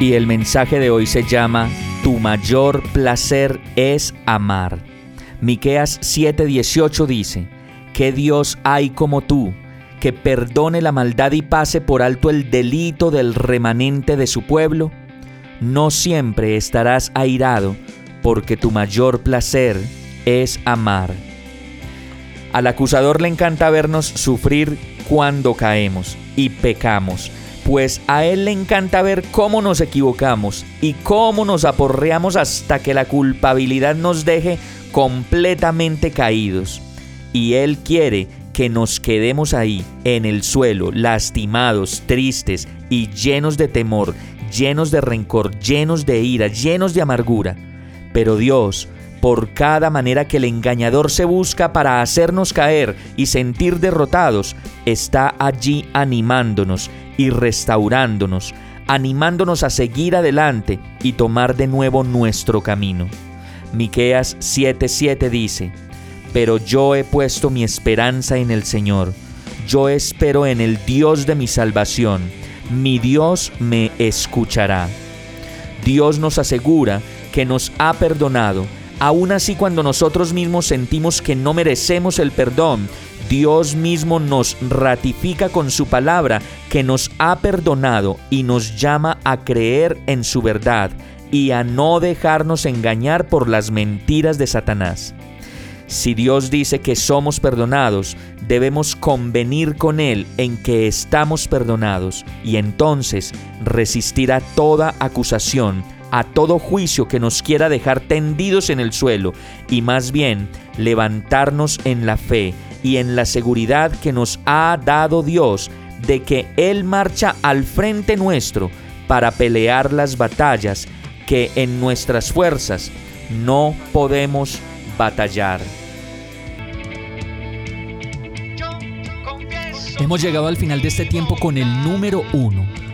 Y el mensaje de hoy se llama Tu mayor placer es amar. Miqueas 7:18 dice: ¿Qué Dios hay como tú, que perdone la maldad y pase por alto el delito del remanente de su pueblo? No siempre estarás airado, porque tu mayor placer es amar. Al acusador le encanta vernos sufrir cuando caemos y pecamos, pues a él le encanta ver cómo nos equivocamos y cómo nos aporreamos hasta que la culpabilidad nos deje completamente caídos y Él quiere que nos quedemos ahí, en el suelo, lastimados, tristes y llenos de temor, llenos de rencor, llenos de ira, llenos de amargura. Pero Dios, por cada manera que el engañador se busca para hacernos caer y sentir derrotados, está allí animándonos y restaurándonos, animándonos a seguir adelante y tomar de nuevo nuestro camino. Miqueas 7:7 dice: pero yo he puesto mi esperanza en el Señor. Yo espero en el Dios de mi salvación. Mi Dios me escuchará. Dios nos asegura que nos ha perdonado. Aún así cuando nosotros mismos sentimos que no merecemos el perdón, Dios mismo nos ratifica con su palabra que nos ha perdonado y nos llama a creer en su verdad y a no dejarnos engañar por las mentiras de Satanás. Si Dios dice que somos perdonados, debemos convenir con Él en que estamos perdonados y entonces resistir a toda acusación, a todo juicio que nos quiera dejar tendidos en el suelo y más bien levantarnos en la fe y en la seguridad que nos ha dado Dios de que Él marcha al frente nuestro para pelear las batallas que en nuestras fuerzas no podemos batallar. Hemos llegado al final de este tiempo con el número uno.